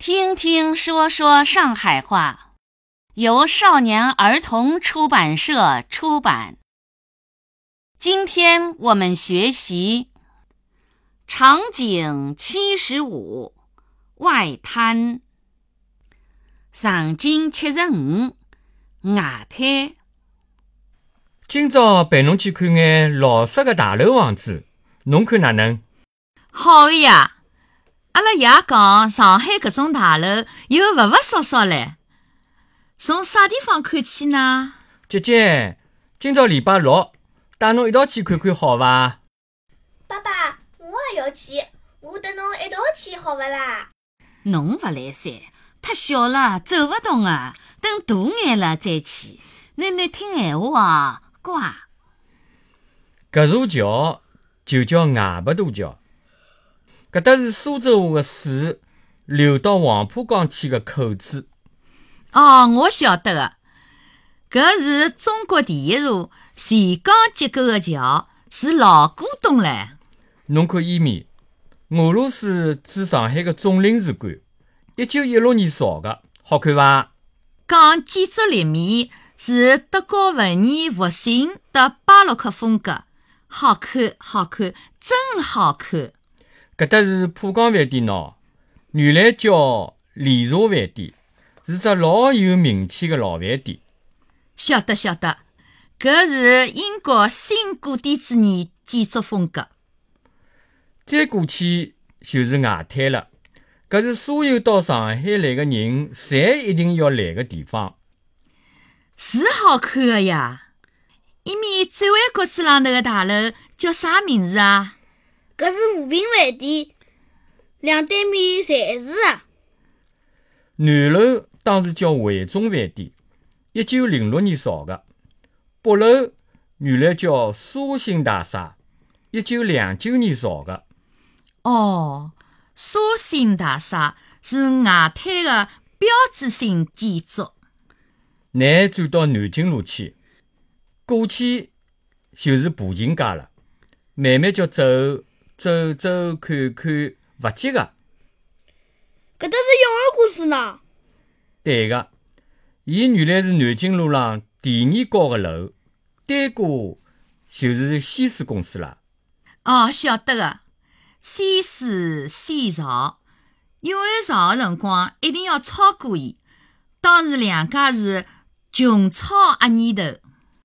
听听说说上海话，由少年儿童出版社出版。今天我们学习场景七十五外滩。场景七十五外滩。今朝陪侬去看眼老式的大楼房子，侬看哪能？好个呀！阿拉爷讲，上海搿种大楼又勿勿少少嘞。从啥地方看起呢？姐姐，今朝礼拜六，带侬一道去看看好伐？爸爸，我也要去，我跟侬一道去好勿啦？侬勿来三，太小了，走勿动啊。等大眼了再去。囡囡听闲话啊。乖，搿座桥就叫外白渡桥。搿搭是苏州河的水流到黄浦江去的口子。哦，我晓得个，搿是中国第一座全钢结构的桥，是老古董唻。侬看伊面，俄罗斯驻上海的总领事馆，一九一六年造的，好看伐？讲建筑立面。是德国文艺复兴的巴洛克风格，好看，好看，真好看。搿搭是浦江饭店喏，原来叫丽茶饭店，是只老有名气个老饭店。晓得，晓得，搿是英国新古典主义建筑风格。再过去就是外滩了，搿是所有到上海来个人侪一定要来个地方。是好看个呀！一面转弯角子浪头个大楼叫啥名字啊？搿是和平饭店，两对面侪是啊。南楼当时叫汇中饭店，一九零六年造的。北楼原来叫苏醒大厦，一九两九年造的。哦，苏醒大厦是外滩的标志性建筑。南转到南京路去，过去就是步行街了。慢慢叫走走走看看，勿急个。搿搭是永安公司呢？对个，伊原来是南京路上第二高个楼，对过就是西施公司了。哦，晓得个，西施西曹，永安朝个辰光一定要超过伊。当时两家是。穷吵阿年头。